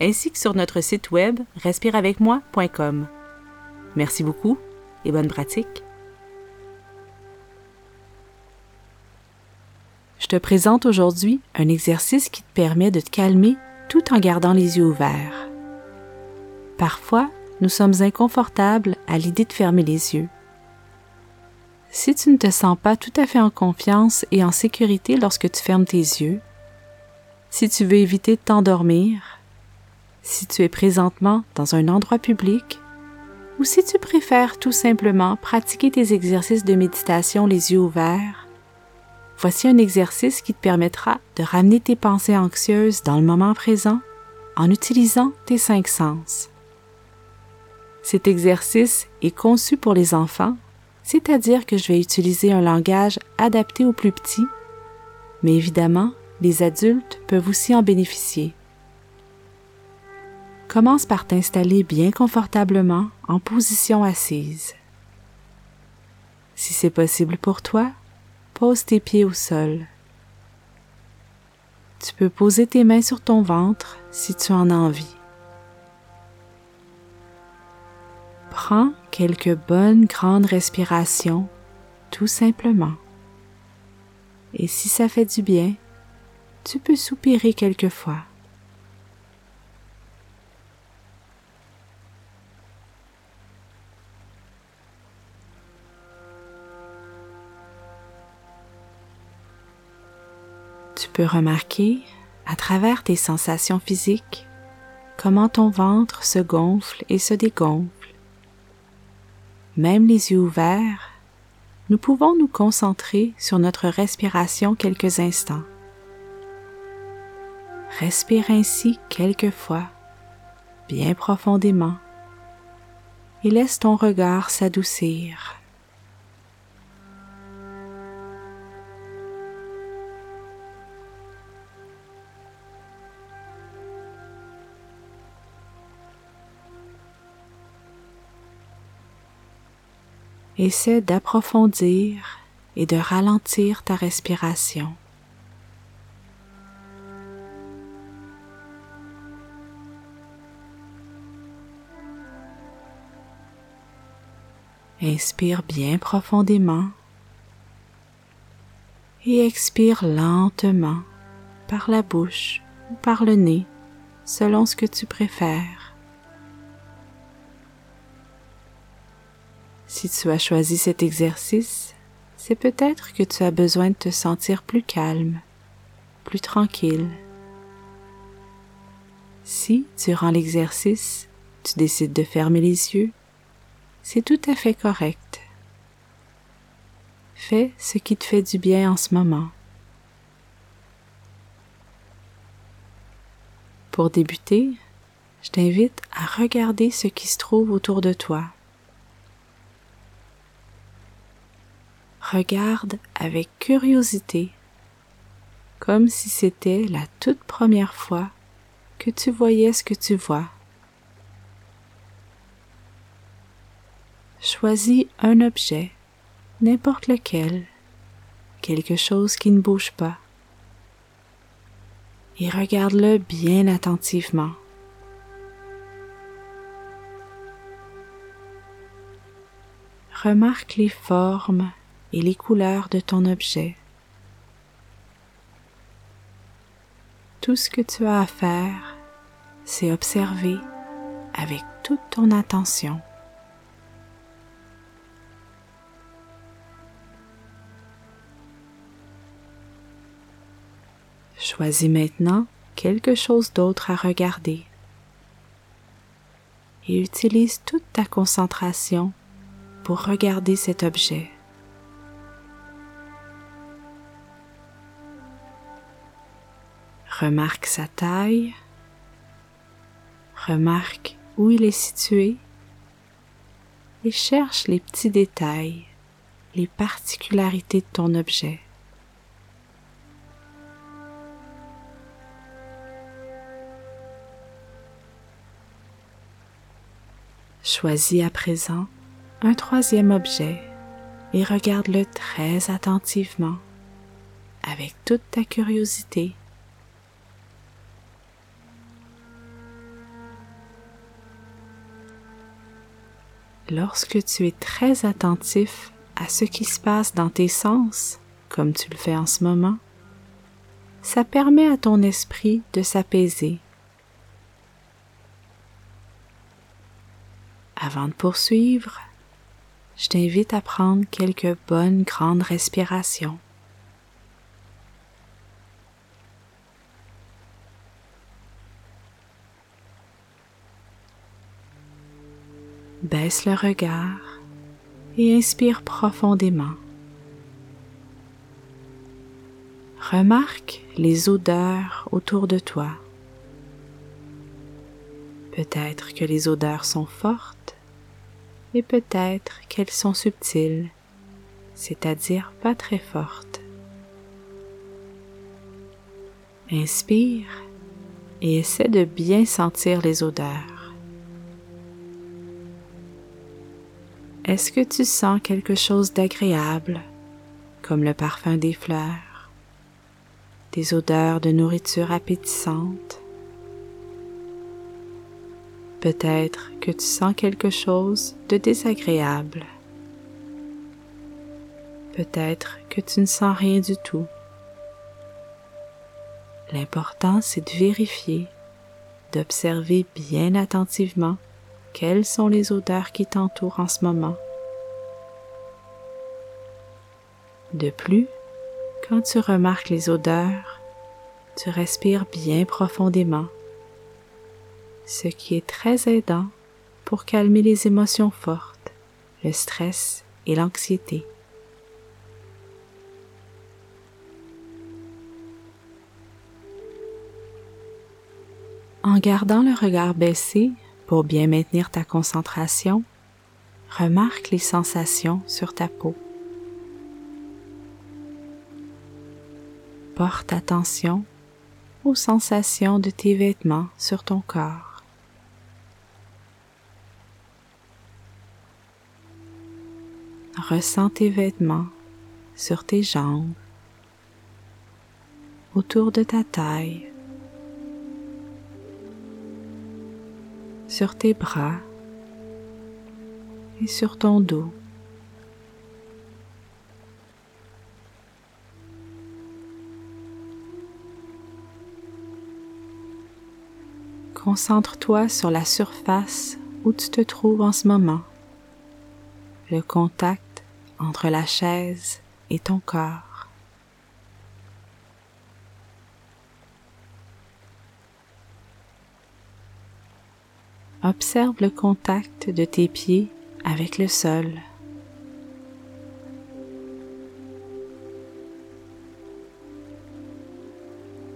ainsi que sur notre site web respireavecmoi.com. Merci beaucoup et bonne pratique. Je te présente aujourd'hui un exercice qui te permet de te calmer tout en gardant les yeux ouverts. Parfois, nous sommes inconfortables à l'idée de fermer les yeux. Si tu ne te sens pas tout à fait en confiance et en sécurité lorsque tu fermes tes yeux, si tu veux éviter de t'endormir, si tu es présentement dans un endroit public, ou si tu préfères tout simplement pratiquer tes exercices de méditation les yeux ouverts, voici un exercice qui te permettra de ramener tes pensées anxieuses dans le moment présent en utilisant tes cinq sens. Cet exercice est conçu pour les enfants c'est-à-dire que je vais utiliser un langage adapté aux plus petits, mais évidemment, les adultes peuvent aussi en bénéficier. Commence par t'installer bien confortablement en position assise. Si c'est possible pour toi, pose tes pieds au sol. Tu peux poser tes mains sur ton ventre si tu en as envie. Prends quelques bonnes grandes respirations, tout simplement. Et si ça fait du bien, tu peux soupirer quelquefois. Tu peux remarquer, à travers tes sensations physiques, comment ton ventre se gonfle et se dégonfle même les yeux ouverts, nous pouvons nous concentrer sur notre respiration quelques instants. Respire ainsi quelques fois, bien profondément, et laisse ton regard s'adoucir. Essaie d'approfondir et de ralentir ta respiration. Inspire bien profondément et expire lentement par la bouche ou par le nez selon ce que tu préfères. Si tu as choisi cet exercice, c'est peut-être que tu as besoin de te sentir plus calme, plus tranquille. Si, durant l'exercice, tu décides de fermer les yeux, c'est tout à fait correct. Fais ce qui te fait du bien en ce moment. Pour débuter, je t'invite à regarder ce qui se trouve autour de toi. Regarde avec curiosité, comme si c'était la toute première fois que tu voyais ce que tu vois. Choisis un objet, n'importe lequel, quelque chose qui ne bouge pas, et regarde-le bien attentivement. Remarque les formes et les couleurs de ton objet. Tout ce que tu as à faire, c'est observer avec toute ton attention. Choisis maintenant quelque chose d'autre à regarder et utilise toute ta concentration pour regarder cet objet. Remarque sa taille. Remarque où il est situé et cherche les petits détails, les particularités de ton objet. Choisis à présent un troisième objet et regarde-le très attentivement avec toute ta curiosité. Lorsque tu es très attentif à ce qui se passe dans tes sens, comme tu le fais en ce moment, ça permet à ton esprit de s'apaiser. Avant de poursuivre, je t'invite à prendre quelques bonnes grandes respirations. Baisse le regard et inspire profondément. Remarque les odeurs autour de toi. Peut-être que les odeurs sont fortes et peut-être qu'elles sont subtiles, c'est-à-dire pas très fortes. Inspire et essaie de bien sentir les odeurs. Est-ce que tu sens quelque chose d'agréable, comme le parfum des fleurs, des odeurs de nourriture appétissante? Peut-être que tu sens quelque chose de désagréable. Peut-être que tu ne sens rien du tout. L'important, c'est de vérifier, d'observer bien attentivement quelles sont les odeurs qui t'entourent en ce moment? De plus, quand tu remarques les odeurs, tu respires bien profondément, ce qui est très aidant pour calmer les émotions fortes, le stress et l'anxiété. En gardant le regard baissé, pour bien maintenir ta concentration, remarque les sensations sur ta peau. Porte attention aux sensations de tes vêtements sur ton corps. Ressens tes vêtements sur tes jambes, autour de ta taille, sur tes bras et sur ton dos. Concentre-toi sur la surface où tu te trouves en ce moment, le contact entre la chaise et ton corps. Observe le contact de tes pieds avec le sol.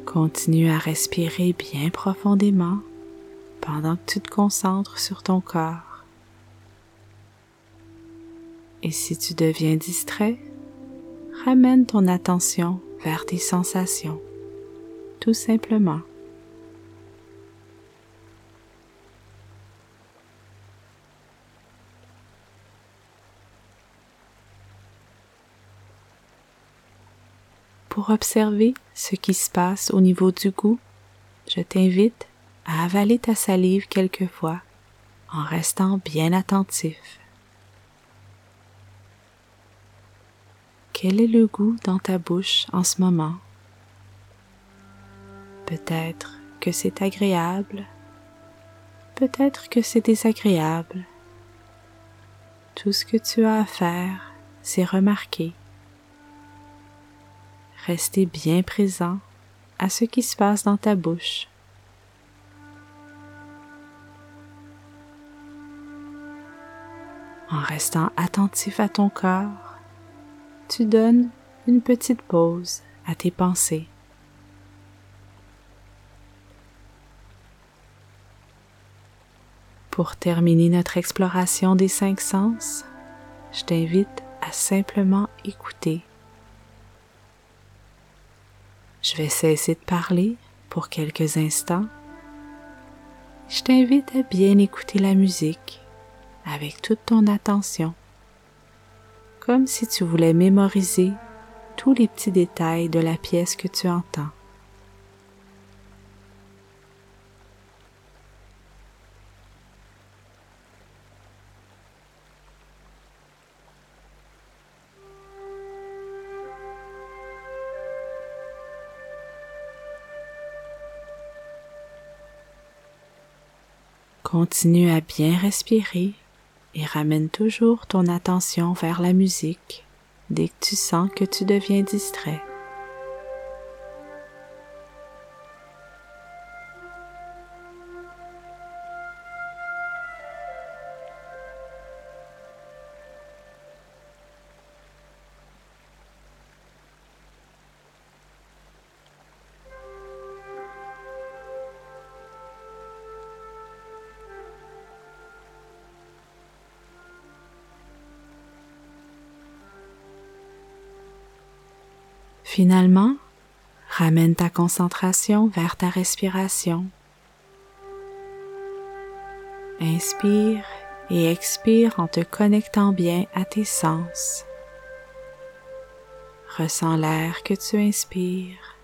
Continue à respirer bien profondément pendant que tu te concentres sur ton corps. Et si tu deviens distrait, ramène ton attention vers tes sensations, tout simplement. Pour observer ce qui se passe au niveau du goût, je t'invite à avaler ta salive quelquefois en restant bien attentif. Quel est le goût dans ta bouche en ce moment? Peut-être que c'est agréable, peut-être que c'est désagréable. Tout ce que tu as à faire, c'est remarquer rester bien présent à ce qui se passe dans ta bouche. En restant attentif à ton corps, tu donnes une petite pause à tes pensées. Pour terminer notre exploration des cinq sens, je t'invite à simplement écouter. Je vais cesser de parler pour quelques instants. Je t'invite à bien écouter la musique avec toute ton attention, comme si tu voulais mémoriser tous les petits détails de la pièce que tu entends. Continue à bien respirer et ramène toujours ton attention vers la musique dès que tu sens que tu deviens distrait. Finalement, ramène ta concentration vers ta respiration. Inspire et expire en te connectant bien à tes sens. Ressens l'air que tu inspires.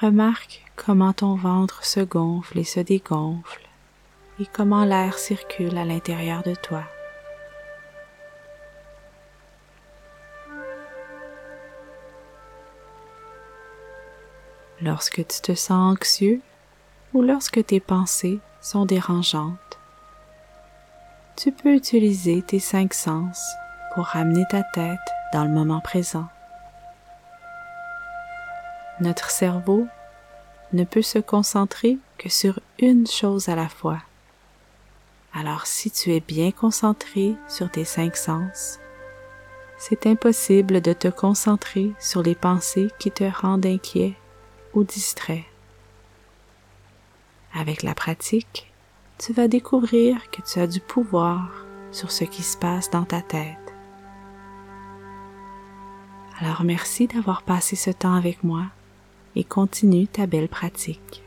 Remarque comment ton ventre se gonfle et se dégonfle et comment l'air circule à l'intérieur de toi. Lorsque tu te sens anxieux ou lorsque tes pensées sont dérangeantes. Tu peux utiliser tes cinq sens pour ramener ta tête dans le moment présent. Notre cerveau ne peut se concentrer que sur une chose à la fois. Alors si tu es bien concentré sur tes cinq sens, c'est impossible de te concentrer sur les pensées qui te rendent inquiet distrait. Avec la pratique, tu vas découvrir que tu as du pouvoir sur ce qui se passe dans ta tête. Alors merci d'avoir passé ce temps avec moi et continue ta belle pratique.